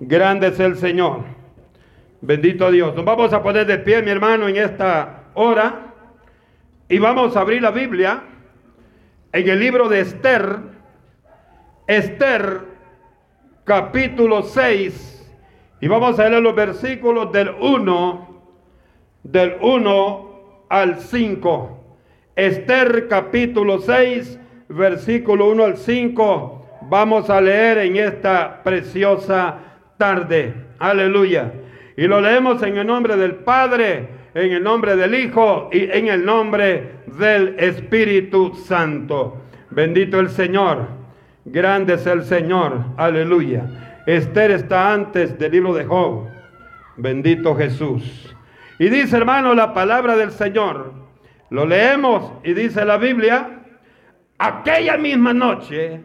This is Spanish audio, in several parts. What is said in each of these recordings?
Grande es el Señor. Bendito Dios. Nos vamos a poner de pie, mi hermano, en esta hora. Y vamos a abrir la Biblia en el libro de Esther. Esther, capítulo 6. Y vamos a leer los versículos del 1, del 1 al 5. Esther, capítulo 6, versículo 1 al 5. Vamos a leer en esta preciosa tarde. Aleluya. Y lo leemos en el nombre del Padre, en el nombre del Hijo y en el nombre del Espíritu Santo. Bendito el Señor. Grande es el Señor. Aleluya. Esther está antes del libro de Job. Bendito Jesús. Y dice hermano la palabra del Señor. Lo leemos y dice la Biblia. Aquella misma noche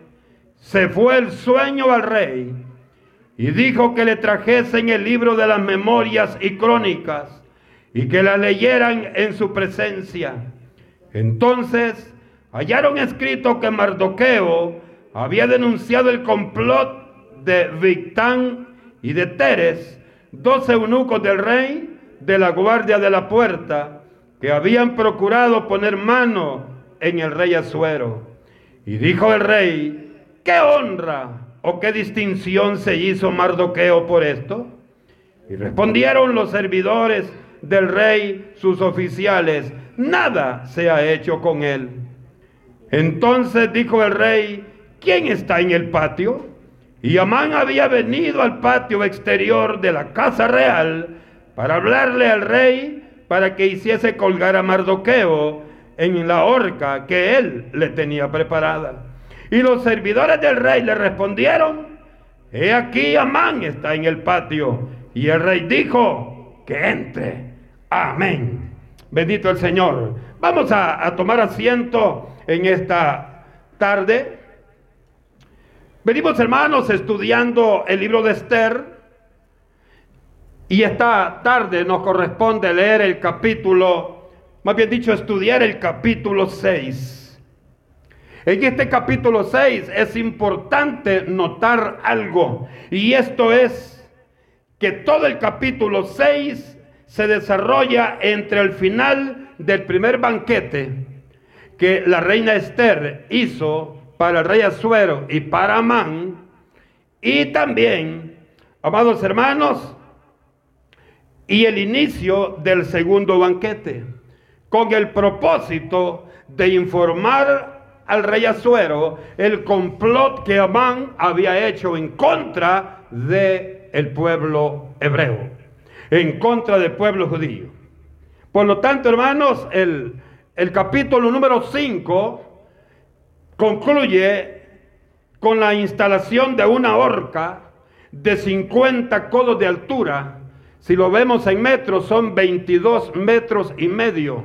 se fue el sueño al rey y dijo que le trajesen el libro de las memorias y crónicas y que la leyeran en su presencia. Entonces hallaron escrito que Mardoqueo había denunciado el complot de Victán y de Teres, dos eunucos del rey de la guardia de la puerta, que habían procurado poner mano en el rey Asuero. Y dijo el rey, ¿qué honra ¿O qué distinción se hizo Mardoqueo por esto? Y respondieron los servidores del rey, sus oficiales, nada se ha hecho con él. Entonces dijo el rey, ¿quién está en el patio? Y Amán había venido al patio exterior de la casa real para hablarle al rey para que hiciese colgar a Mardoqueo en la horca que él le tenía preparada. Y los servidores del rey le respondieron, he aquí Amán está en el patio. Y el rey dijo, que entre. Amén. Bendito el Señor. Vamos a, tomar asiento en esta tarde. Venimos hermanos estudiando el libro de Esther. Y esta tarde nos corresponde leer el capítulo, más bien dicho, estudiar el capítulo 6. En este capítulo 6 es importante notar algo y esto es que todo el capítulo 6 se desarrolla entre el final del primer banquete que la reina Esther hizo para el rey Azuero y para Amán y también, amados hermanos, y el inicio del segundo banquete con el propósito de informar al rey Azuero el complot que Amán había hecho en contra del el pueblo hebreo, en contra del pueblo judío. Por lo tanto, hermanos, el, el capítulo número 5 concluye con la instalación de una horca de 50 codos de altura. Si lo vemos en metros, son 22 metros y medio,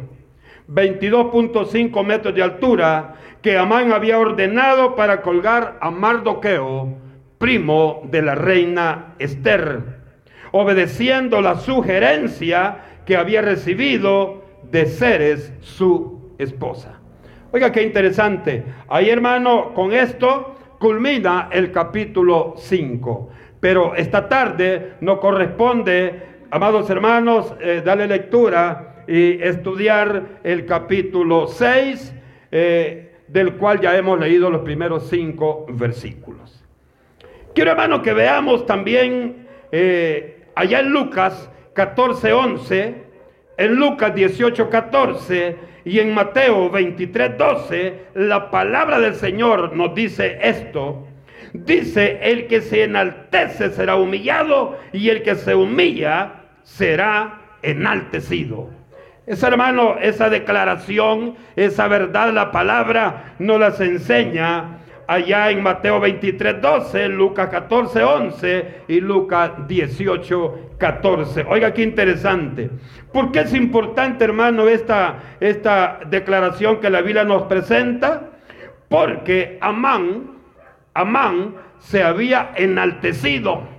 22.5 metros de altura que Amán había ordenado para colgar a Mardoqueo, primo de la reina Esther, obedeciendo la sugerencia que había recibido de Ceres, su esposa. Oiga, qué interesante. Ahí, hermano, con esto culmina el capítulo 5. Pero esta tarde nos corresponde, amados hermanos, eh, darle lectura y estudiar el capítulo 6 del cual ya hemos leído los primeros cinco versículos. Quiero hermano que veamos también eh, allá en Lucas 14, 11, en Lucas 18, 14 y en Mateo 23, 12, la palabra del Señor nos dice esto. Dice, el que se enaltece será humillado y el que se humilla será enaltecido. Esa hermano, esa declaración, esa verdad, la palabra nos las enseña allá en Mateo 23, 12, Lucas 14, 11 y Lucas 18, 14. Oiga, qué interesante. ¿Por qué es importante, hermano, esta, esta declaración que la Biblia nos presenta? Porque Amán, Amán se había enaltecido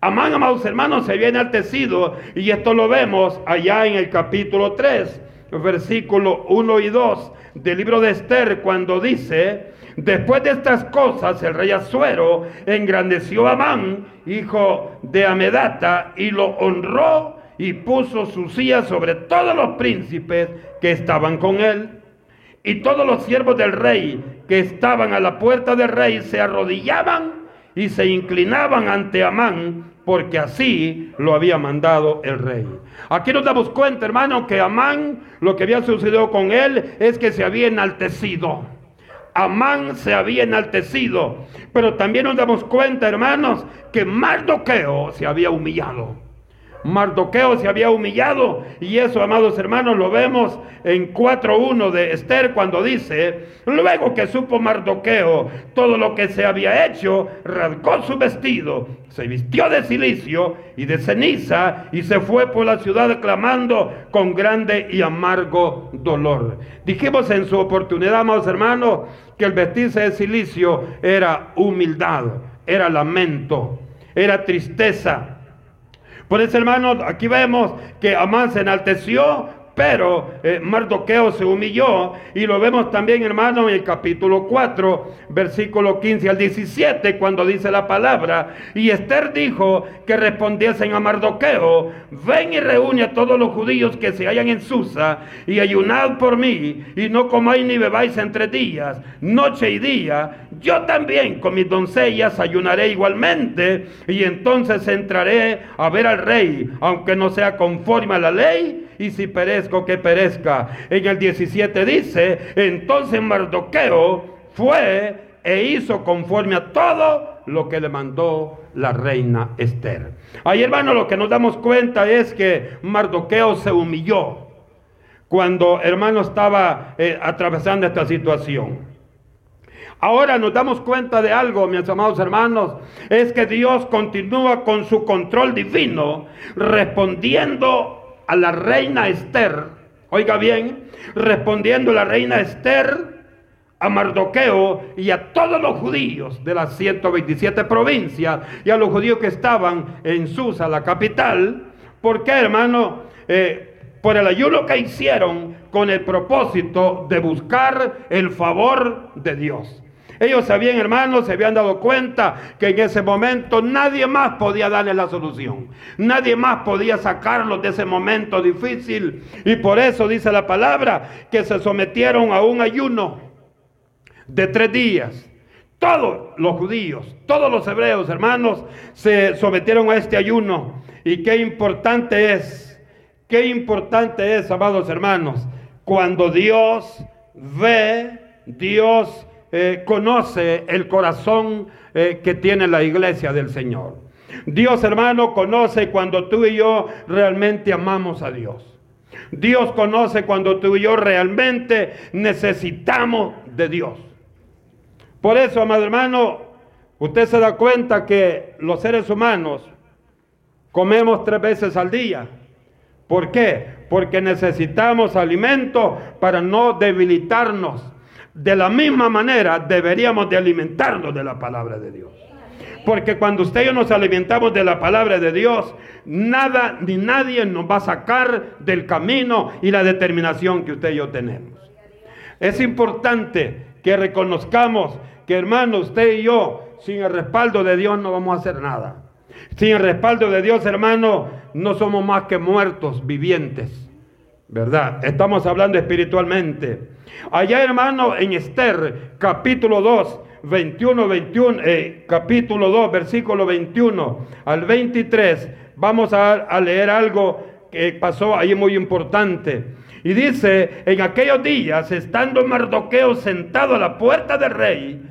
Amán, amados hermanos, se había enaltecido y esto lo vemos allá en el capítulo 3, versículo 1 y 2 del libro de Esther, cuando dice, Después de estas cosas, el rey Azuero engrandeció a Amán, hijo de Amedata, y lo honró y puso su silla sobre todos los príncipes que estaban con él. Y todos los siervos del rey que estaban a la puerta del rey se arrodillaban y se inclinaban ante Amán, porque así lo había mandado el rey. Aquí nos damos cuenta, hermano, que Amán, lo que había sucedido con él es que se había enaltecido. Amán se había enaltecido, pero también nos damos cuenta, hermanos, que Mardoqueo se había humillado. Mardoqueo se había humillado y eso, amados hermanos, lo vemos en 4.1 de Esther cuando dice, luego que supo Mardoqueo todo lo que se había hecho, rasgó su vestido, se vistió de silicio y de ceniza y se fue por la ciudad clamando con grande y amargo dolor. Dijimos en su oportunidad, amados hermanos, que el vestirse de silicio era humildad, era lamento, era tristeza por eso, hermanos, aquí vemos que Amán se enalteció pero eh, Mardoqueo se humilló y lo vemos también, hermano, en el capítulo 4, versículo 15 al 17, cuando dice la palabra. Y Esther dijo que respondiesen a Mardoqueo, ven y reúne a todos los judíos que se hallan en Susa y ayunad por mí y no comáis ni bebáis entre días, noche y día. Yo también con mis doncellas ayunaré igualmente y entonces entraré a ver al rey, aunque no sea conforme a la ley y si perezco, que perezca. En el 17 dice, entonces Mardoqueo fue e hizo conforme a todo lo que le mandó la reina Esther. Ahí hermano lo que nos damos cuenta es que Mardoqueo se humilló cuando hermano estaba eh, atravesando esta situación. Ahora nos damos cuenta de algo, mis amados hermanos, es que Dios continúa con su control divino, respondiendo a la reina Esther, oiga bien, respondiendo la reina Esther a Mardoqueo y a todos los judíos de las 127 provincias y a los judíos que estaban en Susa, la capital. ¿Por qué, hermano? Eh, por el ayuno que hicieron con el propósito de buscar el favor de Dios. Ellos sabían, hermanos, se habían dado cuenta que en ese momento nadie más podía darle la solución. Nadie más podía sacarlos de ese momento difícil. Y por eso dice la palabra que se sometieron a un ayuno de tres días. Todos los judíos, todos los hebreos, hermanos, se sometieron a este ayuno. Y qué importante es, qué importante es, amados hermanos, cuando Dios ve, Dios eh, conoce el corazón eh, que tiene la iglesia del Señor. Dios hermano conoce cuando tú y yo realmente amamos a Dios. Dios conoce cuando tú y yo realmente necesitamos de Dios. Por eso, amado hermano, usted se da cuenta que los seres humanos comemos tres veces al día. ¿Por qué? Porque necesitamos alimento para no debilitarnos de la misma manera deberíamos de alimentarnos de la palabra de Dios. Porque cuando usted y yo nos alimentamos de la palabra de Dios, nada ni nadie nos va a sacar del camino y la determinación que usted y yo tenemos. Es importante que reconozcamos que hermano, usted y yo, sin el respaldo de Dios no vamos a hacer nada. Sin el respaldo de Dios, hermano, no somos más que muertos vivientes. ¿Verdad? Estamos hablando espiritualmente. Allá, hermano, en Esther, capítulo 2, 21, 21, capítulo 2, versículo 21 al 23, vamos a, leer algo que pasó ahí muy importante. Y dice, en aquellos días, estando Mardoqueo sentado a la puerta del rey,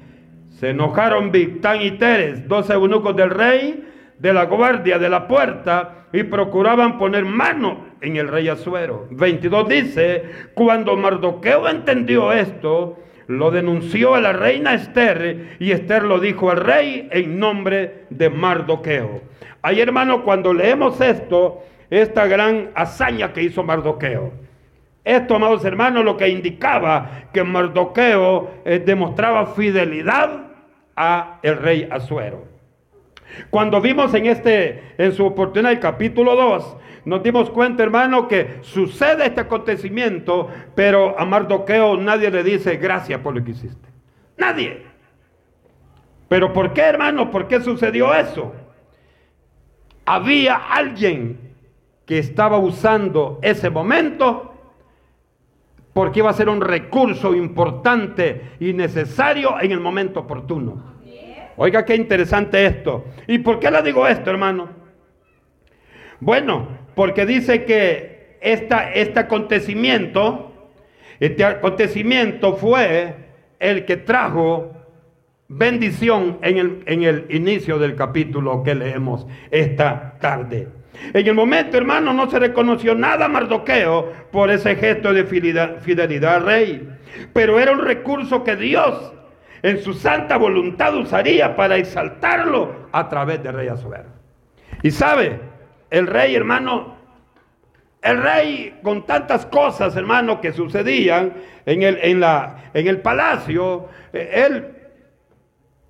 se enojaron Victán y Teres, dos eunucos del rey, de la guardia de la puerta, y procuraban poner mano en el rey Azuero. 22 dice, cuando Mardoqueo entendió esto, lo denunció a la reina Esther y Esther lo dijo al rey en nombre de Mardoqueo. Ahí hermano, cuando leemos esto, esta gran hazaña que hizo Mardoqueo. Esto, amados hermanos, lo que indicaba que Mardoqueo eh, demostraba fidelidad a el rey Azuero. Cuando vimos en este, en su oportunidad, el capítulo 2, nos dimos cuenta, hermano, que sucede este acontecimiento, pero a Mardoqueo nadie le dice gracias por lo que hiciste. Nadie. Pero ¿por qué, hermano? ¿Por qué sucedió eso? Había alguien que estaba usando ese momento porque iba a ser un recurso importante y necesario en el momento oportuno. Oiga, qué interesante esto. ¿Y por qué le digo esto, hermano? Bueno, porque dice que esta, este acontecimiento, este acontecimiento fue el que trajo bendición en el, en el inicio del capítulo que leemos esta tarde. En el momento, hermano, no se reconoció nada a Mardoqueo por ese gesto de fidelidad, fidelidad al rey. Pero era un recurso que Dios en su santa voluntad usaría para exaltarlo a través del rey Azuero. Y sabe, el rey, hermano, el rey con tantas cosas, hermano, que sucedían en el, en la, en el palacio, eh, él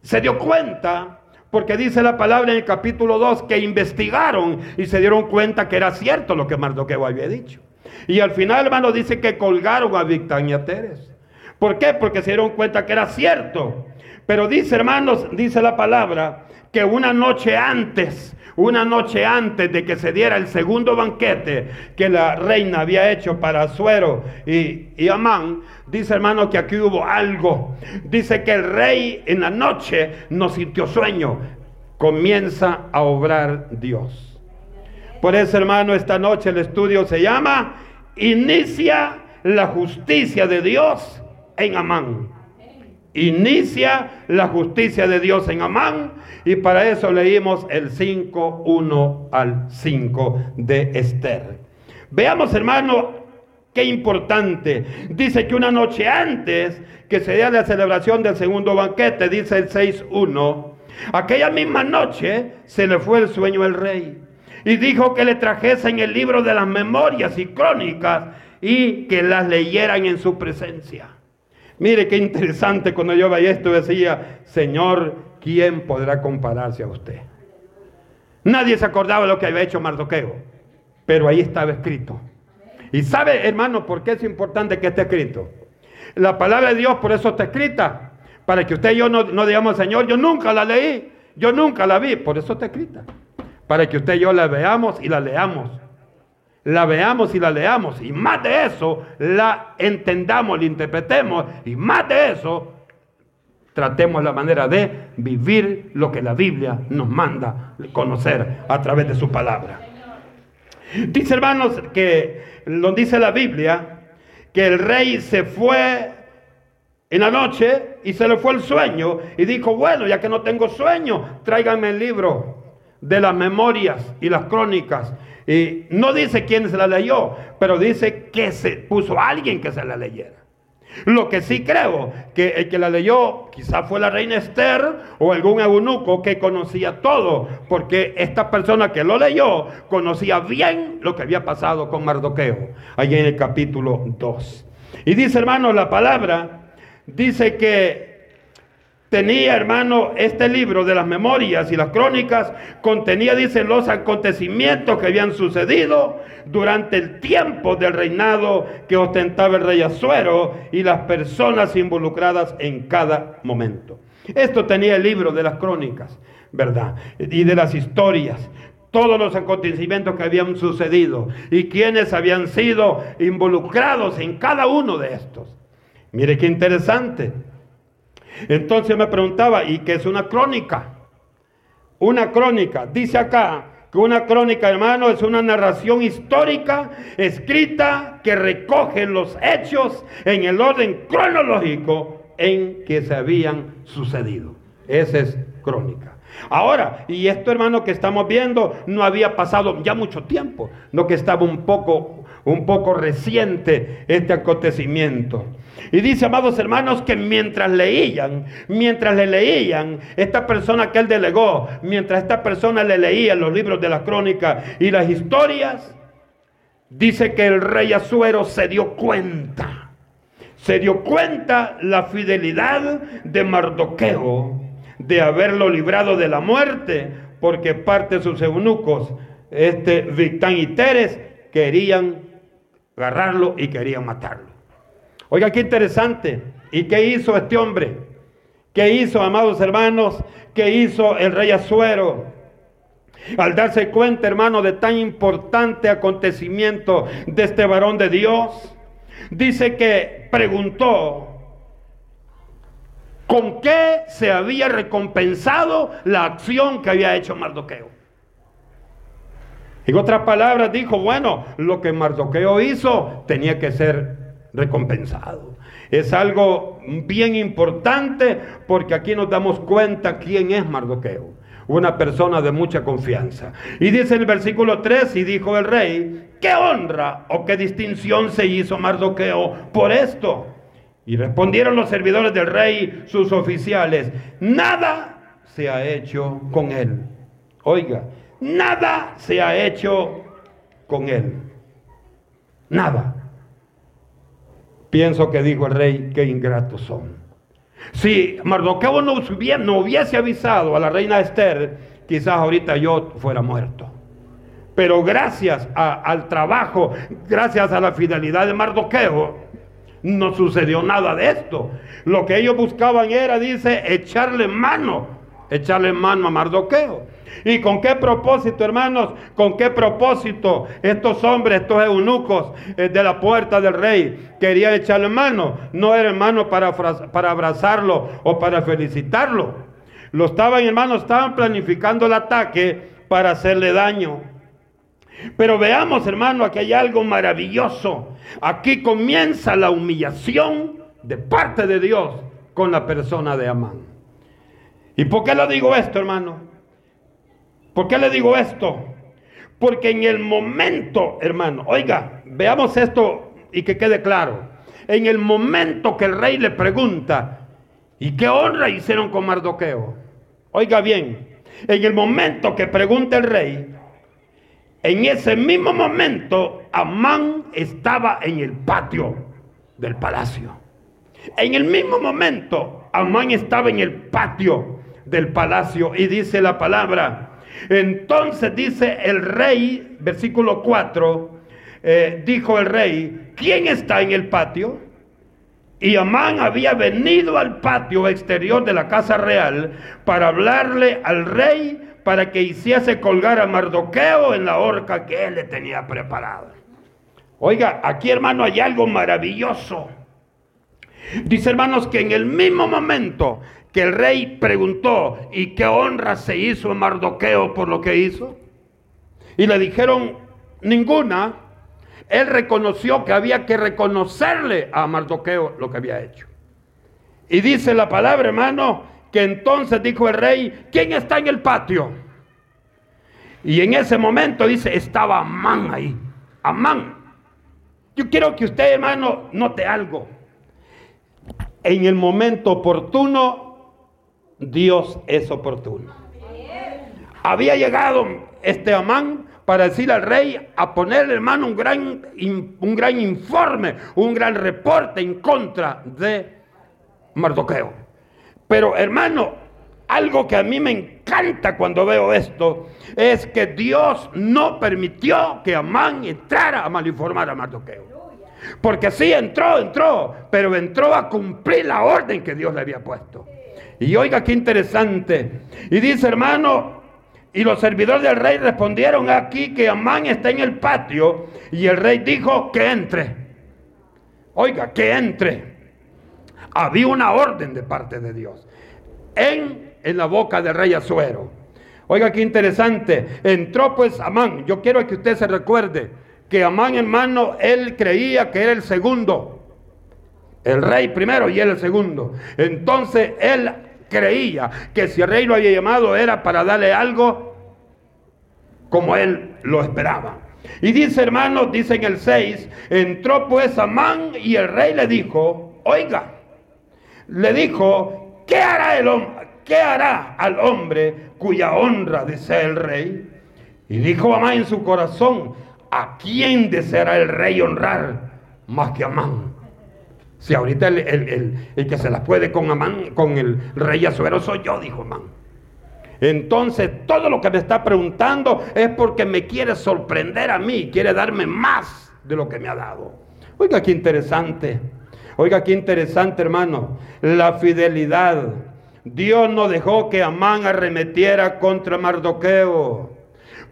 se dio cuenta, porque dice la palabra en el capítulo 2, que investigaron y se dieron cuenta que era cierto lo que Mardoqueo había dicho. Y al final, hermano, dice que colgaron a Victán y a Teres. ¿Por qué? Porque se dieron cuenta que era cierto. Pero dice, hermanos, dice la palabra, que una noche antes, una noche antes de que se diera el segundo banquete que la reina había hecho para Suero y, y Amán, dice hermano que aquí hubo algo. Dice que el rey en la noche no sintió sueño. Comienza a obrar Dios. Por eso hermano, esta noche el estudio se llama Inicia la justicia de Dios en Amán. Inicia la justicia de Dios en Amán y para eso leímos el 5, 1 al 5 de Esther. Veamos hermano, qué importante. Dice que una noche antes que se dé la celebración del segundo banquete, dice el 6.1, aquella misma noche se le fue el sueño al rey y dijo que le trajesen el libro de las memorias y crónicas y que las leyeran en su presencia. Mire qué interesante cuando yo veía esto decía, Señor, ¿quién podrá compararse a usted? Nadie se acordaba lo que había hecho Mardoqueo, pero ahí estaba escrito. Y sabe, hermano, por qué es importante que esté escrito. La palabra de Dios por eso está escrita, para que usted y yo no, no digamos, Señor, yo nunca la leí, yo nunca la vi, por eso está escrita. Para que usted y yo la veamos y la leamos la veamos y la leamos. Y más de eso, la entendamos, la interpretemos. Y más de eso, tratemos la manera de vivir lo que la Biblia nos manda conocer a través de su palabra. Dice hermanos que lo dice la Biblia, que el rey se fue en la noche y se le fue el sueño y dijo, bueno, ya que no tengo sueño, tráiganme el libro de las memorias y las crónicas y no dice quién se la leyó, pero dice que se puso alguien que se la leyera. Lo que sí creo que el que la leyó quizá fue la reina Esther o algún eunuco que conocía todo, porque esta persona que lo leyó conocía bien lo que había pasado con Mardoqueo, allí en el capítulo 2. Y dice hermano la palabra, dice que Tenía, hermano, este libro de las memorias y las crónicas, contenía, dice, los acontecimientos que habían sucedido durante el tiempo del reinado que ostentaba el rey Azuero y las personas involucradas en cada momento. Esto tenía el libro de las crónicas, ¿verdad? Y de las historias todos los acontecimientos que habían sucedido y quienes habían sido involucrados en cada uno de estos. Mire qué interesante. Entonces me preguntaba, ¿y qué es una crónica? Una crónica, dice acá que una crónica, hermano, es una narración histórica escrita que recoge los hechos en el orden cronológico en que se habían sucedido. Esa es crónica. Ahora, y esto hermano que estamos viendo no había pasado ya mucho tiempo, no que estaba un poco, un poco reciente este acontecimiento. Y dice, amados hermanos, que mientras leían, mientras le leían, esta persona que él delegó, mientras esta persona le leía los libros de la crónica y las historias, dice que el rey Azuero se dio cuenta, se dio cuenta la fidelidad de Mardoqueo de haberlo librado de la muerte, porque parte de sus eunucos, este Victán y Teres, querían agarrarlo y querían matarlo. Oiga, qué interesante. ¿Y qué hizo este hombre? ¿Qué hizo, amados hermanos? ¿Qué hizo el rey Azuero? Al darse cuenta, hermano, de tan importante acontecimiento de este varón de Dios, dice que preguntó con qué se había recompensado la acción que había hecho Mardoqueo. En otras palabras, dijo, bueno, lo que Mardoqueo hizo tenía que ser recompensado. Es algo bien importante porque aquí nos damos cuenta quién es Mardoqueo. Una persona de mucha confianza. Y dice en el versículo 3, y dijo el rey, ¿qué honra o qué distinción se hizo Mardoqueo por esto? Y respondieron los servidores del rey, sus oficiales, nada se ha hecho con él. Oiga, nada se ha hecho con él. Nada. Pienso que dijo el rey, qué ingratos son. Si Mardoqueo no hubiese, hubiese avisado a la reina Esther, quizás ahorita yo fuera muerto. Pero gracias al trabajo, gracias a la fidelidad de Mardoqueo, no sucedió nada de esto. Lo que ellos buscaban era, dice, echarle mano, echarle mano a Mardoqueo. ¿Y con qué propósito, hermanos? ¿Con qué propósito estos hombres, estos eunucos eh, de la puerta del rey querían echarle mano? No era hermano para, para abrazarlo o para felicitarlo. Lo estaban, hermanos, estaban planificando el ataque para hacerle daño. Pero veamos, hermano, aquí hay algo maravilloso. Aquí comienza la humillación de parte de Dios con la persona de Amán. ¿Y por qué le digo esto, hermano? ¿Por qué le digo esto? Porque en el momento, hermano, oiga, veamos esto y que quede claro. En el momento que el rey le pregunta, ¿y qué honra hicieron con Mardoqueo? Oiga bien, en el momento que pregunta el rey, en ese mismo momento Amán estaba en el patio del palacio. En el mismo momento Amán estaba en el patio del palacio y dice la palabra, entonces dice el rey, versículo 4, eh, dijo el rey, ¿quién está en el patio? Y Amán había venido al patio exterior de la casa real para hablarle al rey para que hiciese colgar a Mardoqueo en la horca que él le tenía preparada. Oiga, aquí hermano hay algo maravilloso. Dice hermanos que en el mismo momento que el rey preguntó, ¿y qué honra se hizo en Mardoqueo por lo que hizo? Y le dijeron, ninguna. Él reconoció que había que reconocerle a Mardoqueo lo que había hecho. Y dice la palabra, hermano, que entonces dijo el rey, ¿quién está en el patio? Y en ese momento dice, estaba Amán ahí. Amán. Yo quiero que usted, hermano, note algo. En el momento oportuno, Dios es oportuno. Había llegado este Amán para decir al rey a ponerle hermano un gran, un gran informe, un gran reporte en contra de Mardoqueo. Pero hermano, algo que a mí me encanta cuando veo esto es que Dios no permitió que Amán entrara a malinformar a Mardoqueo. Porque sí entró, entró, pero entró a cumplir la orden que Dios le había puesto. Y oiga qué interesante. Y dice, hermano, y los servidores del rey respondieron aquí que Amán está en el patio. Y el rey dijo que entre. Oiga, que entre. Había una orden de parte de Dios. En, en la boca del rey Azuero. Oiga qué interesante. Entró pues Amán. Yo quiero que usted se recuerde que Amán, hermano, él creía que era el segundo. El rey primero y él el segundo. Entonces él creía que si el rey lo había llamado era para darle algo como él lo esperaba. Y dice hermanos, dice en el 6, entró pues Amán y el rey le dijo, oiga, le dijo, ¿qué hará el hombre? ¿Qué hará al hombre cuya honra desea el rey? Y dijo Amán en su corazón, ¿a quién deseará el rey honrar más que Amán? Si ahorita el, que se las puede con Amán, con el rey Azuero soy yo, dijo Amán. Entonces, todo lo que me está preguntando es porque me quiere sorprender a mí, quiere darme más de lo que me ha dado. Oiga, qué interesante. Oiga, qué interesante, hermano. La fidelidad Dios no dejó que Amán arremetiera contra Mardoqueo,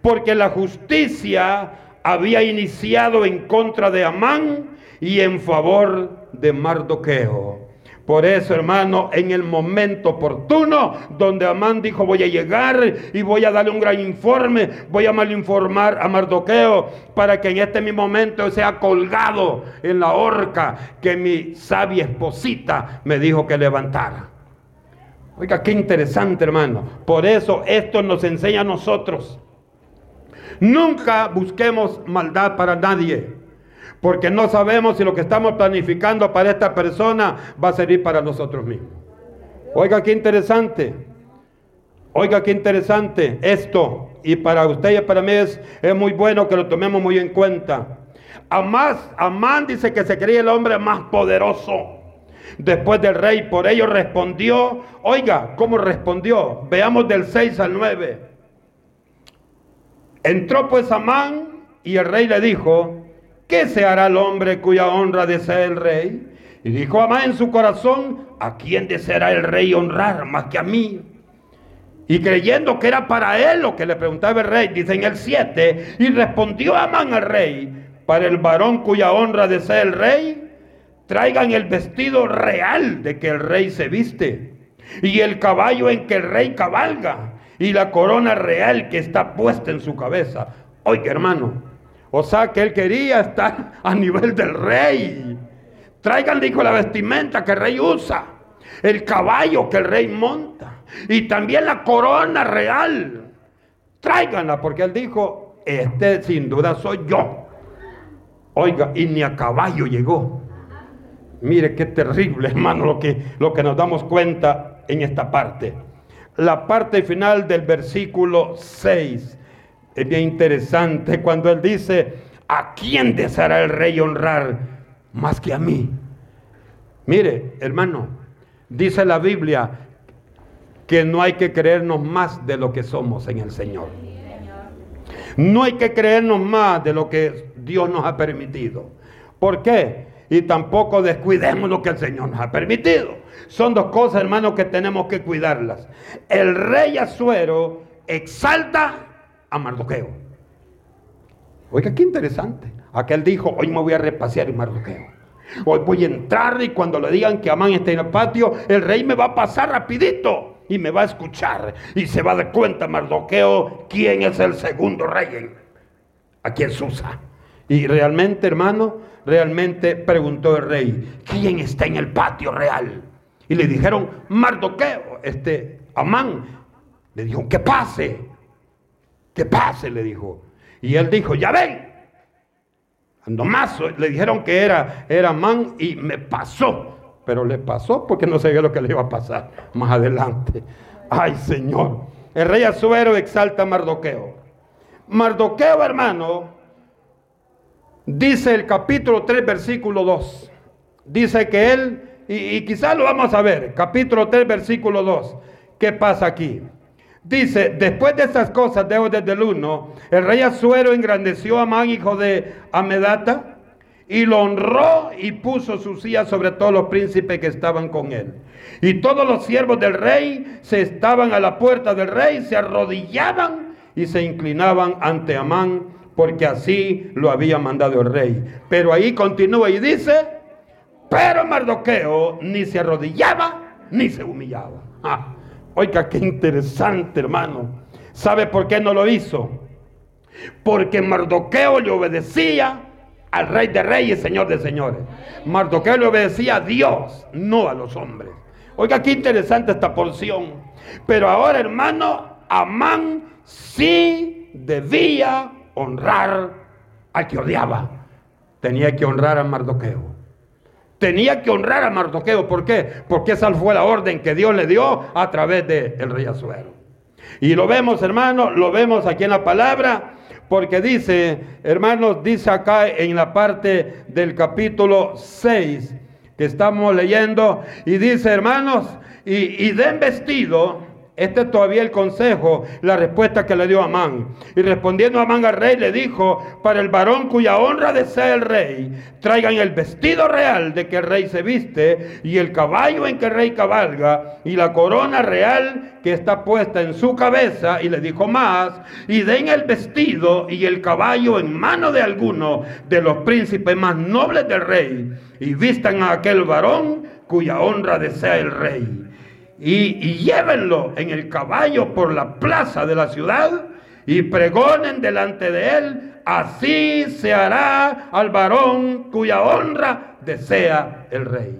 porque la justicia había iniciado en contra de Amán y en favor de Mardoqueo. Por eso, hermano, en el momento oportuno, donde Amán dijo, voy a llegar y voy a darle un gran informe, voy a malinformar a Mardoqueo para que en este mismo momento sea colgado en la horca que mi sabia esposita me dijo que levantara. Oiga, qué interesante, hermano. Por eso esto nos enseña a nosotros. Nunca busquemos maldad para nadie. Porque no sabemos si lo que estamos planificando para esta persona va a servir para nosotros mismos. Oiga, qué interesante. Oiga, qué interesante esto. Y para usted y para mí es, es muy bueno que lo tomemos muy en cuenta. Amás, Amán dice que se creía el hombre más poderoso después del rey. Por ello respondió. Oiga, ¿cómo respondió? Veamos del 6 al 9. Entró pues Amán y el rey le dijo, ¿qué se hará el hombre cuya honra desea el rey? Y dijo Amán en su corazón, ¿a quién deseará el rey honrar más que a mí? Y creyendo que era para él lo que le preguntaba el rey, dice en el 7, y respondió Amán al rey, para el varón cuya honra desea el rey, traigan el vestido real de que el rey se viste, y el caballo en que el rey cabalga, y la corona real que está puesta en su cabeza. Oiga, hermano, o sea que él quería estar a nivel del rey. Traigan, dijo, la vestimenta que el rey usa, el caballo que el rey monta y también la corona real. Tráiganla, porque él dijo, este sin duda soy yo. Oiga, y ni a caballo llegó. Mire qué terrible, hermano, lo que, lo que nos damos cuenta en esta parte. La parte final del versículo 6 es bien interesante cuando él dice, ¿a quién deseará el rey honrar más que a mí? Mire, hermano, dice la Biblia que no hay que creernos más de lo que somos en el Señor. No hay que creernos más de lo que Dios nos ha permitido. ¿Por qué? Y tampoco descuidemos lo que el Señor nos ha permitido. Son dos cosas, hermano, que tenemos que cuidarlas. El rey Azuero exalta Mardoqueo. Oiga, qué interesante. Aquel dijo, hoy me voy a repasear en Mardoqueo. Hoy voy a entrar y cuando le digan que Amán está en el patio, el rey me va a pasar rapidito y me va a escuchar. Y se va a dar cuenta Mardoqueo quién es el segundo rey aquí en Susa. Y realmente, hermano, realmente preguntó el rey, ¿quién está en el patio real? Y le dijeron, Mardoqueo, este Amán. Le dijo, que pase. Que pase, le dijo. Y él dijo, ya ven. más le dijeron que era, era man y me pasó. Pero le pasó porque no sabía lo que le iba a pasar más adelante. Ay, Señor. El rey Azuero exalta a Mardoqueo. Mardoqueo, hermano, dice el capítulo 3, versículo 2. Dice que él, y, y quizás lo vamos a ver, capítulo 3, versículo 2. ¿Qué pasa aquí? Dice, después de estas cosas, dejo desde el 1, el rey Azuero engrandeció a Amán, hijo de Amedata, y lo honró y puso su silla sobre todos los príncipes que estaban con él. Y todos los siervos del rey se estaban a la puerta del rey, se arrodillaban y se inclinaban ante Amán, porque así lo había mandado el rey. Pero ahí continúa y dice, pero Mardoqueo ni se arrodillaba ni se humillaba. Ah. Oiga, qué interesante, hermano. ¿Sabe por qué no lo hizo? Porque Mardoqueo le obedecía al rey de reyes, señor de señores. Mardoqueo le obedecía a Dios, no a los hombres. Oiga, qué interesante esta porción. Pero ahora, hermano, Amán sí debía honrar al que odiaba. Tenía que honrar a Mardoqueo. Tenía que honrar a Mardoqueo. ¿Por qué? Porque esa fue la orden que Dios le dio a través del el rey Azuero. Y lo vemos, hermano, lo vemos aquí en la palabra, porque dice, hermanos, dice acá en la parte del capítulo 6 que estamos leyendo, y dice, hermanos, y, den vestido este es todavía el consejo, la respuesta que le dio Amán. Y respondiendo Amán al rey le dijo, para el varón cuya honra desea el rey, traigan el vestido real de que el rey se viste y el caballo en que el rey cabalga y la corona real que está puesta en su cabeza. Y le dijo más, y den el vestido y el caballo en mano de alguno de los príncipes más nobles del rey y vistan a aquel varón cuya honra desea el rey y, llévenlo en el caballo por la plaza de la ciudad y pregonen delante de él, así se hará al varón cuya honra desea el rey.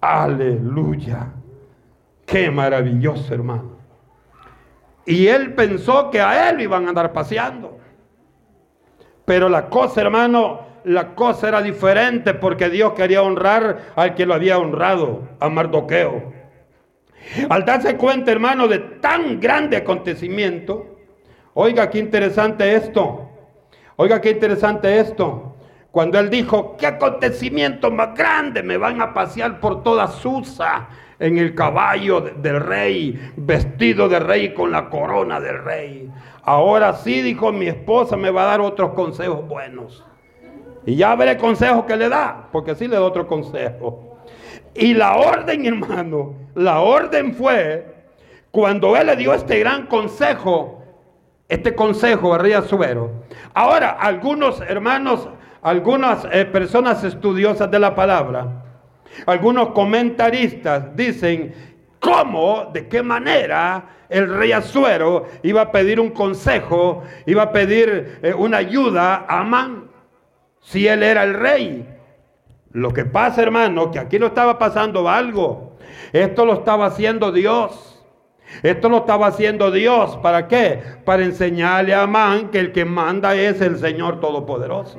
Aleluya. Qué maravilloso, hermano. Y él pensó que a él iban a andar paseando. Pero la cosa, hermano, la cosa era diferente porque Dios quería honrar al que lo había honrado, a Mardoqueo. Al darse cuenta, hermano, de tan grande acontecimiento, oiga qué interesante esto, oiga qué interesante esto. Cuando él dijo, qué acontecimiento más grande, me van a pasear por toda Susa en el caballo del rey, vestido de rey con la corona del rey. Ahora sí, dijo mi esposa, me va a dar otros consejos buenos. Y ya veré consejos que le da, porque sí le da otro consejo. Y la orden, hermano, la orden fue cuando él le dio este gran consejo, este consejo a Azuero. Ahora, algunos hermanos, algunas eh, personas estudiosas de la palabra, algunos comentaristas dicen cómo, de qué manera el rey Azuero iba a pedir un consejo, iba a pedir eh, una ayuda a Amán, si él era el rey. Lo que pasa, hermano, que aquí no estaba pasando algo. Esto lo estaba haciendo Dios. Esto lo estaba haciendo Dios. ¿Para qué? Para enseñarle a Amán que el que manda es el Señor Todopoderoso.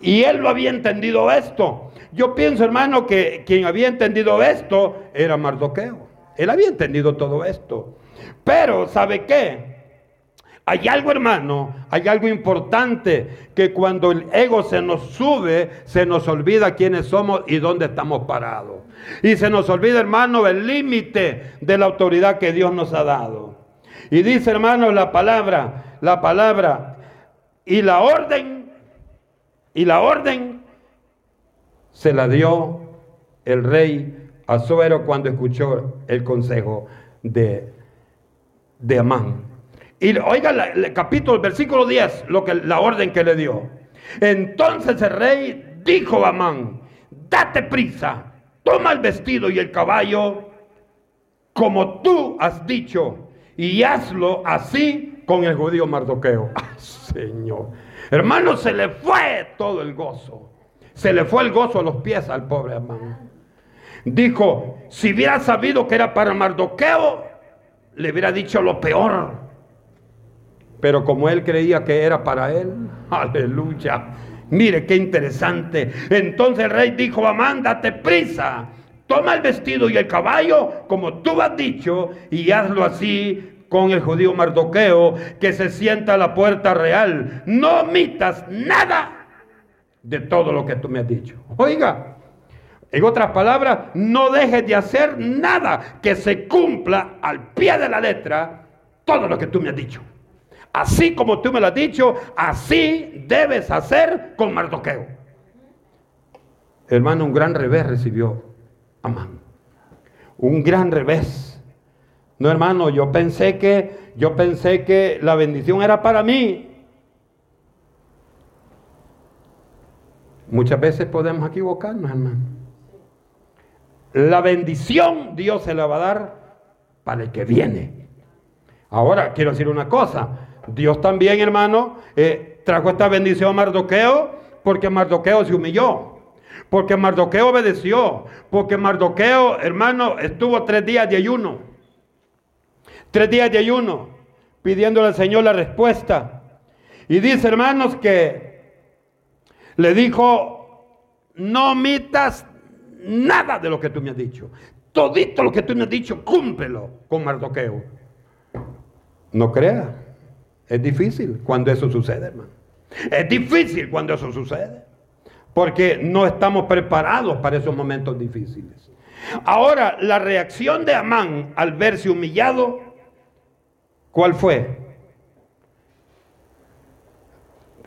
Y él lo había entendido esto. Yo pienso, hermano, que quien había entendido esto era Mardoqueo. Él había entendido todo esto. Pero, ¿sabe qué? Hay algo, hermano, hay algo importante que cuando el ego se nos sube, se nos olvida quiénes somos y dónde estamos parados. Y se nos olvida, hermano, el límite de la autoridad que Dios nos ha dado. Y dice, hermano, la palabra, la palabra, y la orden, y la orden se la dio el rey Azuero cuando escuchó el consejo de, de Amán. Y oiga el capítulo, el versículo 10, lo que, la orden que le dio. Entonces el rey dijo a Amán, date prisa, toma el vestido y el caballo como tú has dicho y hazlo así con el judío Mardoqueo. ¡Ah, Señor! Hermano, se le fue todo el gozo. Se le fue el gozo a los pies al pobre Amán. Dijo, si hubiera sabido que era para Mardoqueo, le hubiera dicho lo peor. Pero como él creía que era para él, aleluya. Mire qué interesante. Entonces el rey dijo, amándate prisa. Toma el vestido y el caballo, como tú has dicho, y hazlo así con el judío Mardoqueo, que se sienta a la puerta real. No omitas nada de todo lo que tú me has dicho. Oiga, en otras palabras, no dejes de hacer nada que se cumpla al pie de la letra todo lo que tú me has dicho. Así como tú me lo has dicho, así debes hacer con Mardoqueo. Hermano, un gran revés recibió Amán. Un gran revés. No, hermano, yo pensé que yo pensé que la bendición era para mí. Muchas veces podemos equivocarnos, hermano. La bendición Dios se la va a dar para el que viene. Ahora quiero decir una cosa. Dios también, hermano, eh, trajo esta bendición a Mardoqueo porque Mardoqueo se humilló. Porque Mardoqueo obedeció. Porque Mardoqueo, hermano, estuvo tres días de ayuno. Tres días de ayuno. Pidiéndole al Señor la respuesta. Y dice, hermanos, que le dijo, no omitas nada de lo que tú me has dicho. Todito lo que tú me has dicho, cúmplelo con Mardoqueo. No creas. Es difícil cuando eso sucede, hermano. Es difícil cuando eso sucede. Porque no estamos preparados para esos momentos difíciles. Ahora, la reacción de Amán al verse humillado, ¿cuál fue?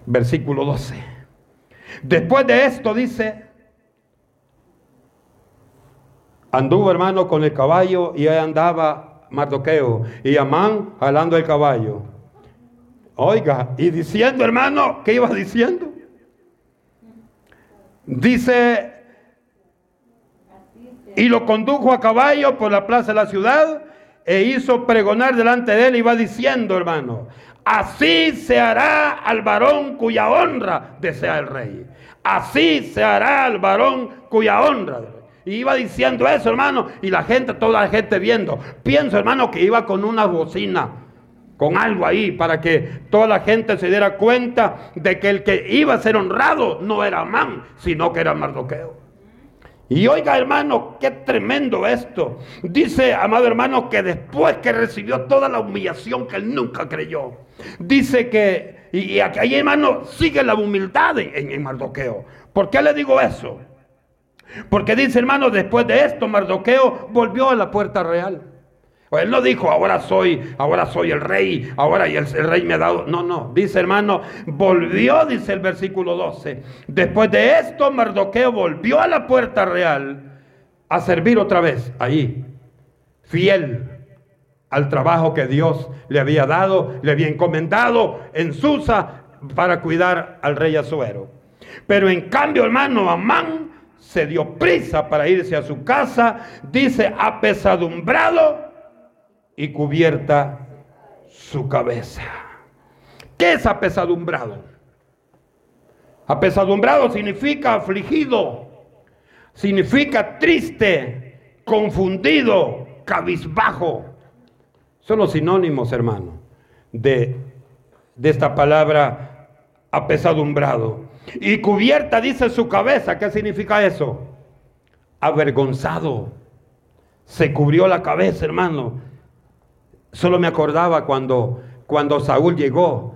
Versículo 12. Después de esto dice, anduvo hermano con el caballo y ahí andaba Mardoqueo y Amán jalando el caballo. Oiga, y diciendo hermano, ¿qué iba diciendo? Dice, y lo condujo a caballo por la plaza de la ciudad e hizo pregonar delante de él y va diciendo, hermano, así se hará al varón cuya honra desea el rey. Así se hará al varón cuya honra. Y iba diciendo eso, hermano, y la gente, toda la gente viendo. Pienso, hermano, que iba con una bocina, con algo ahí, para que toda la gente se diera cuenta de que el que iba a ser honrado no era Amán, sino que era Mardoqueo. Y oiga hermano, qué tremendo esto. Dice, amado hermano, que después que recibió toda la humillación que él nunca creyó, dice que, y, aquí hermano, sigue la humildad en, en Mardoqueo. ¿Por qué le digo eso? Porque dice hermano, después de esto, Mardoqueo volvió a la puerta real. Él no dijo, ahora soy, ahora soy el rey, ahora el, el, rey me ha dado. No, no. Dice hermano, volvió, dice el versículo 12. Después de esto, Mardoqueo volvió a la puerta real a servir otra vez ahí, fiel al trabajo que Dios le había dado, le había encomendado en Susa para cuidar al rey Azuero. Pero en cambio, hermano, Amán se dio prisa para irse a su casa, dice, apesadumbrado y cubierta su cabeza. ¿Qué es apesadumbrado? Apesadumbrado significa afligido, significa triste, confundido, cabizbajo. Son los sinónimos, hermano, de, de esta palabra apesadumbrado. Y cubierta, dice su cabeza. ¿Qué significa eso? Avergonzado. Se cubrió la cabeza, hermano Solo me acordaba cuando, cuando Saúl llegó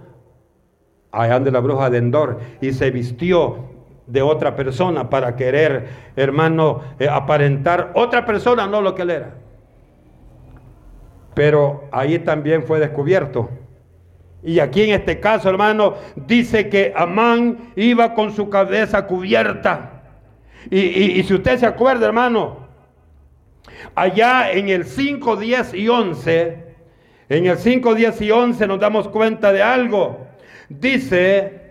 allá de la bruja de Endor y se vistió de otra persona para querer, hermano, eh, aparentar otra persona, no lo que él era. Pero ahí también fue descubierto. Y aquí en este caso, hermano, dice que Amán iba con su cabeza cubierta. Y, y si usted se acuerda, hermano, allá en el 5, 10 y 11, en el 5, 10 y 11 nos damos cuenta de algo. Dice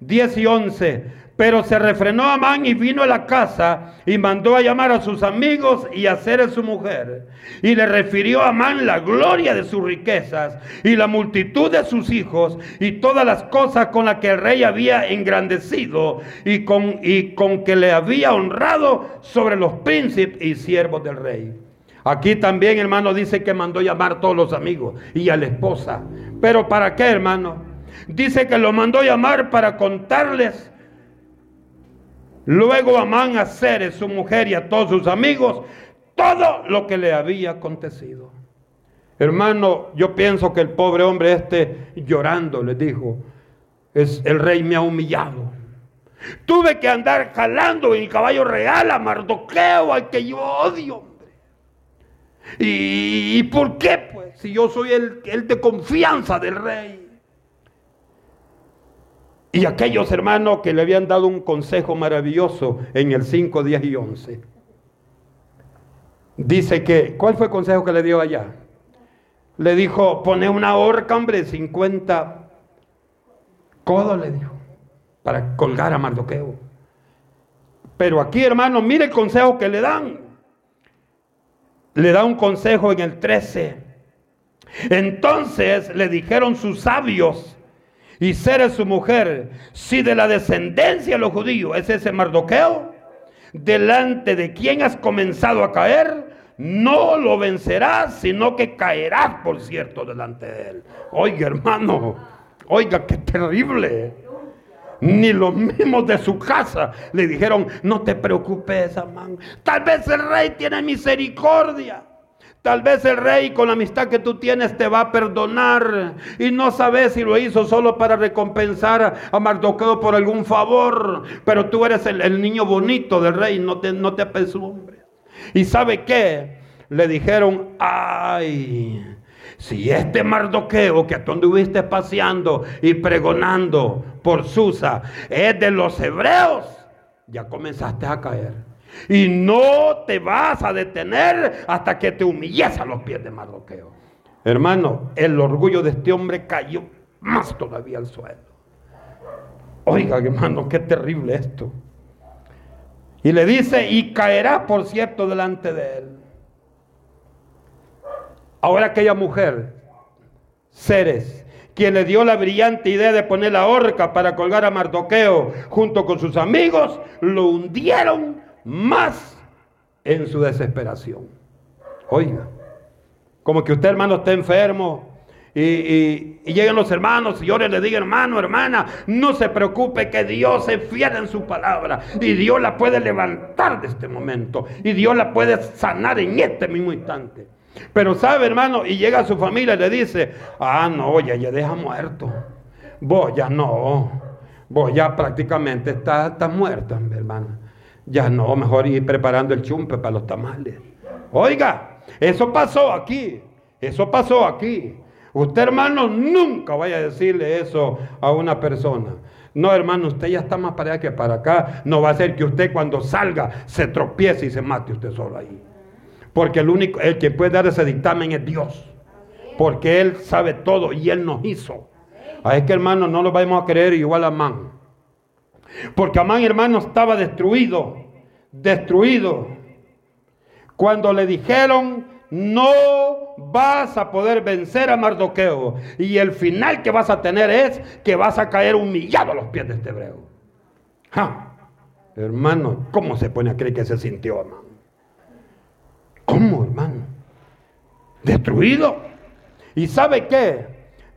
10 y 11, pero se refrenó Amán y vino a la casa y mandó a llamar a sus amigos y a a su mujer. Y le refirió a Amán la gloria de sus riquezas y la multitud de sus hijos y todas las cosas con las que el rey había engrandecido y con, y con que le había honrado sobre los príncipes y siervos del rey. Aquí también, hermano, dice que mandó llamar a todos los amigos y a la esposa. Pero ¿para qué, hermano? Dice que lo mandó llamar para contarles. Luego Amán a Ceres, su mujer y a todos sus amigos, todo lo que le había acontecido. Hermano, yo pienso que el pobre hombre este llorando le dijo, es, el rey me ha humillado. Tuve que andar jalando en el caballo real a Mardoqueo, al que yo odio. ¿Y, por qué? Pues si yo soy el, el de confianza del rey. Y aquellos hermanos que le habían dado un consejo maravilloso en el 5, 10 y 11. Dice que, ¿cuál fue el consejo que le dio allá? Le dijo, pone una horca, hombre, 50 codos, le dijo, para colgar a Mardoqueo. Pero aquí, hermano, mire el consejo que le dan le da un consejo en el 13. Entonces le dijeron sus sabios y seres su mujer, si de la descendencia de los judíos es ese Mardoqueo, delante de quien has comenzado a caer, no lo vencerás, sino que caerás, por cierto, delante de él. Oiga, hermano, oiga, qué terrible ni los mismos de su casa le dijeron, no te preocupes, Amán. Tal vez el rey tiene misericordia. Tal vez el rey con la amistad que tú tienes te va a perdonar y no sabes si lo hizo solo para recompensar a Mardoqueo por algún favor, pero tú eres el, niño bonito del rey, no te, no te apesumbres. ¿Y sabe qué? Le dijeron, ay, si este Mardoqueo que tú anduviste paseando y pregonando por Susa es de los hebreos, ya comenzaste a caer. Y no te vas a detener hasta que te humilles a los pies de Mardoqueo. Hermano, el orgullo de este hombre cayó más todavía al suelo. Oiga, hermano, qué terrible esto. Y le dice, y caerá, por cierto, delante de él. Ahora aquella mujer, Ceres, quien le dio la brillante idea de poner la horca para colgar a Mardoqueo junto con sus amigos, lo hundieron más en su desesperación. Oiga, como que usted hermano está enfermo y, llegan los hermanos y yo le digo, hermano, hermana, no se preocupe que Dios se fiel en su palabra. Y Dios la puede levantar de este momento. Y Dios la puede sanar en este mismo instante. Pero sabe, hermano, y llega a su familia y le dice, ah, no, ya, ya deja muerto. Vos ya no. Vos ya prácticamente está muerta, mi hermana. Ya no, mejor ir preparando el chumpe para los tamales. Oiga, eso pasó aquí. Eso pasó aquí. Usted, hermano, nunca vaya a decirle eso a una persona. No, hermano, usted ya está más para allá que para acá. No va a ser que usted cuando salga se tropiece y se mate usted solo ahí. Porque el único, el que puede dar ese dictamen es Dios. Porque Él sabe todo y Él nos hizo. A es que hermano no lo vamos a creer igual a Amán. Porque Amán, hermano, estaba destruido. Destruido. Cuando le dijeron, no vas a poder vencer a Mardoqueo. Y el final que vas a tener es que vas a caer humillado a los pies de este hebreo. Hermano, ¿cómo se pone a creer que se sintió, hermano? ¿Cómo, hermano? Destruido. ¿Y sabe qué?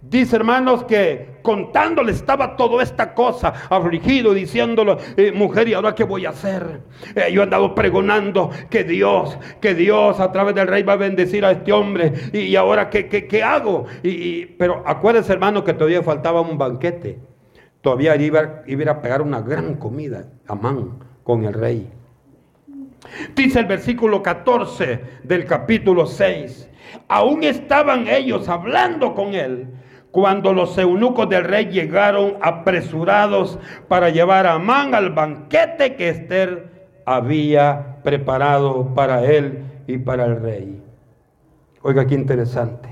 Dice hermanos que contándole estaba toda esta cosa, afligido, diciéndolo, eh, mujer, ¿y ahora qué voy a hacer? Eh, yo he andado pregonando que Dios, que Dios a través del rey va a bendecir a este hombre. ¿Y, ahora qué, qué, hago? Y, pero acuérdense hermano que todavía faltaba un banquete. Todavía iba, iba a pegar una gran comida, Amán, con el rey. Dice el versículo 14 del capítulo 6. Aún estaban ellos hablando con él cuando los eunucos del rey llegaron apresurados para llevar a Amán al banquete que Esther había preparado para él y para el rey. Oiga, qué interesante.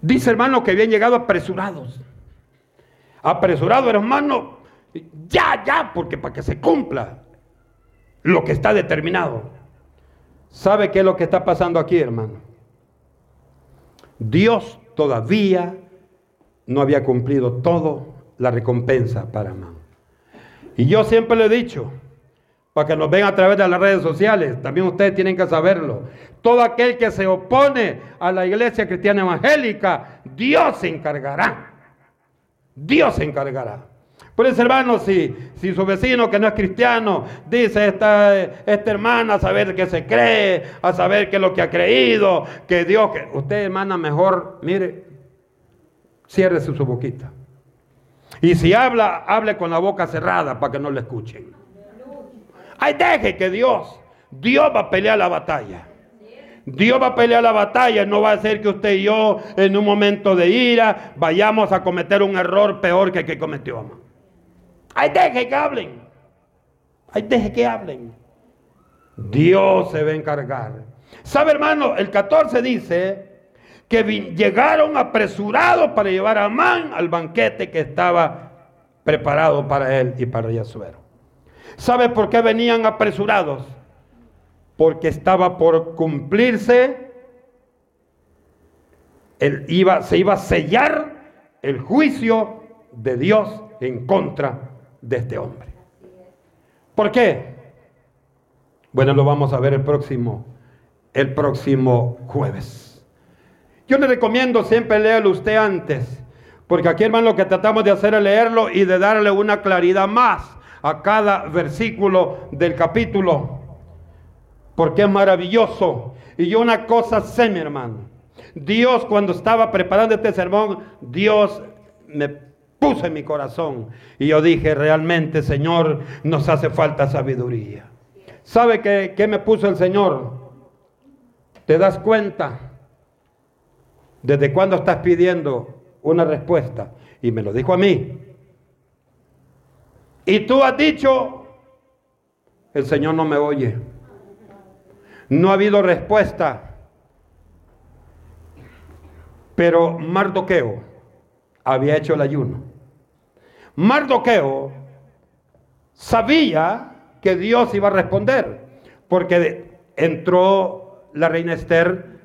Dice hermano que habían llegado apresurados. Apresurado, hermano, ya, ya, porque para que se cumpla lo que está determinado. ¿Sabe qué es lo que está pasando aquí, hermano? Dios todavía no había cumplido todo la recompensa para Amán. Y yo siempre le he dicho, para que nos ven a través de las redes sociales, también ustedes tienen que saberlo. Todo aquel que se opone a la iglesia cristiana evangélica, Dios se encargará. Dios se encargará. Por eso, hermano, si, si su vecino que no es cristiano dice esta, esta hermana a saber qué se cree, a saber qué es lo que ha creído, que Dios, que usted, hermana, mejor, mire, cierre su boquita. Y si habla, hable con la boca cerrada para que no le escuchen. Ay, deje que Dios, Dios va a pelear la batalla. Dios va a pelear la batalla, no va a ser que usted y yo en un momento de ira vayamos a cometer un error peor que el que cometió. Ay, deje que hablen. Ay, deje que hablen. Dios se va a encargar. ¿Sabe, hermano? El 14 dice que llegaron apresurados para llevar a Amán al banquete que estaba preparado para él y para Yasuero. ¿Sabe por qué venían apresurados? Porque estaba por cumplirse, iba, se iba a sellar el juicio de Dios en contra de este hombre. ¿Por qué? Bueno, lo vamos a ver el próximo, el próximo jueves. Yo le recomiendo siempre leerlo usted antes, porque aquí hermano lo que tratamos de hacer es leerlo y de darle una claridad más a cada versículo del capítulo, porque es maravilloso. Y yo una cosa sé, mi hermano, Dios cuando estaba preparando este sermón, Dios me puso en mi corazón. Y yo dije, realmente, Señor, nos hace falta sabiduría. ¿Sabe qué, qué me puso el Señor? ¿Te das cuenta? ¿Desde cuándo estás pidiendo una respuesta? Y me lo dijo a mí. Y tú has dicho, el Señor no me oye. No ha habido respuesta. Pero Mardoqueo había hecho el ayuno. Mardoqueo sabía que Dios iba a responder, porque entró la reina Esther,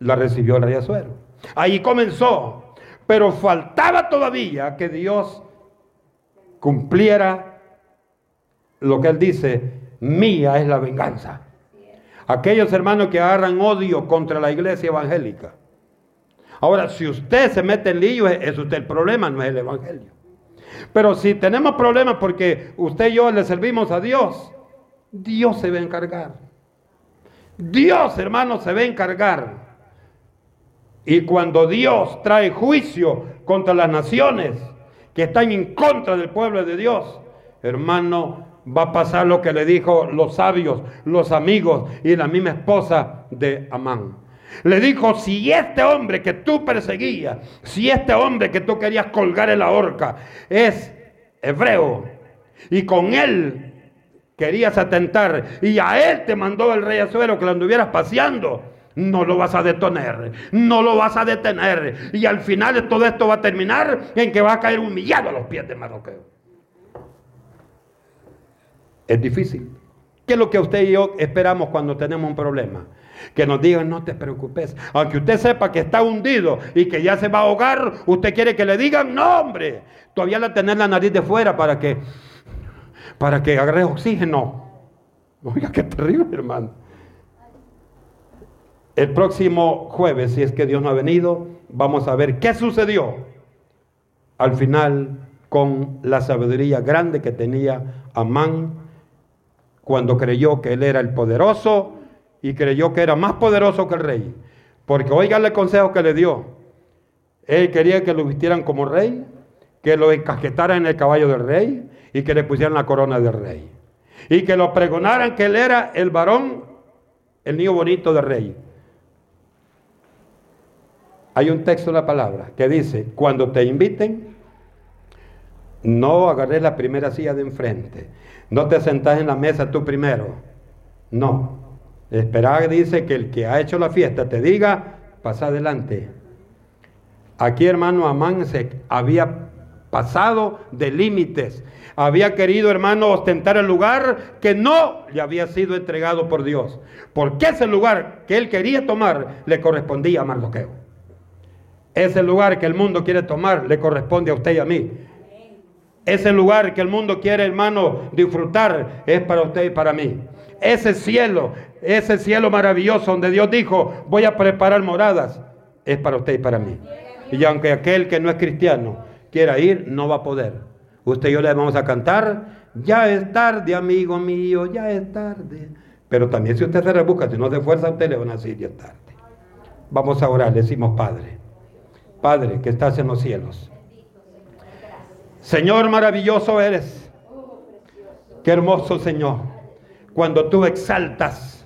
la recibió el rey Azuero. Ahí comenzó, pero faltaba todavía que Dios cumpliera lo que él dice, mía es la venganza. Aquellos hermanos que agarran odio contra la iglesia evangélica. Ahora, si usted se mete en lío, es usted el problema, no es el evangelio. Pero si tenemos problemas porque usted y yo le servimos a Dios, Dios se va a encargar. Dios, hermano, se va a encargar. Y cuando Dios trae juicio contra las naciones que están en contra del pueblo de Dios, hermano, va a pasar lo que le dijo los sabios, los amigos y la misma esposa de Amán. Le dijo, si este hombre que tú perseguías, si este hombre que tú querías colgar en la horca es hebreo y con él querías atentar y a él te mandó el rey Azuero que lo anduvieras paseando, no lo vas a detener, no lo vas a detener. Y al final todo esto va a terminar en que va a caer humillado a los pies de Mardoqueo. Es difícil. ¿Qué es lo que usted y yo esperamos cuando tenemos un problema? Que nos digan, no te preocupes. Aunque usted sepa que está hundido y que ya se va a ahogar, usted quiere que le digan, no hombre, todavía le tener la nariz de fuera para que, para que agarre oxígeno. Oiga, qué terrible, hermano. El próximo jueves, si es que Dios no ha venido, vamos a ver qué sucedió al final con la sabiduría grande que tenía Amán cuando creyó que él era el poderoso y creyó que era más poderoso que el rey. Porque oigan el consejo que le dio. Él quería que lo vistieran como rey, que lo encasquetaran en el caballo del rey y que le pusieran la corona del rey. Y que lo pregonaran que él era el varón, el niño bonito del rey. Hay un texto en la palabra que dice, cuando te inviten, no agarres la primera silla de enfrente. No te sentás en la mesa tú primero. No. Esperar dice que el que ha hecho la fiesta te diga, pasa adelante. Aquí, hermano Amán se había pasado de límites. Había querido, hermano, ostentar el lugar que no le había sido entregado por Dios. Porque ese lugar que él quería tomar le correspondía a Mardoqueo. Ese lugar que el mundo quiere tomar le corresponde a usted y a mí. Ese lugar que el mundo quiere, hermano, disfrutar es para usted y para mí. Ese cielo, ese cielo maravilloso donde Dios dijo, voy a preparar moradas, es para usted y para mí. Y aunque aquel que no es cristiano quiera ir, no va a poder. Usted y yo le vamos a cantar, ya es tarde, amigo mío, ya es tarde. Pero también si usted se rebusca, si no se esfuerza, usted le van a decir, ya es tarde. Vamos a orar, le decimos Padre. Padre que estás en los cielos. Señor maravilloso eres. Qué hermoso Señor. Cuando tú exaltas.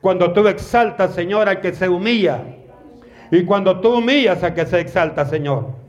Cuando tú exaltas, Señor, al que se humilla. Y cuando tú humillas al que se exalta, Señor.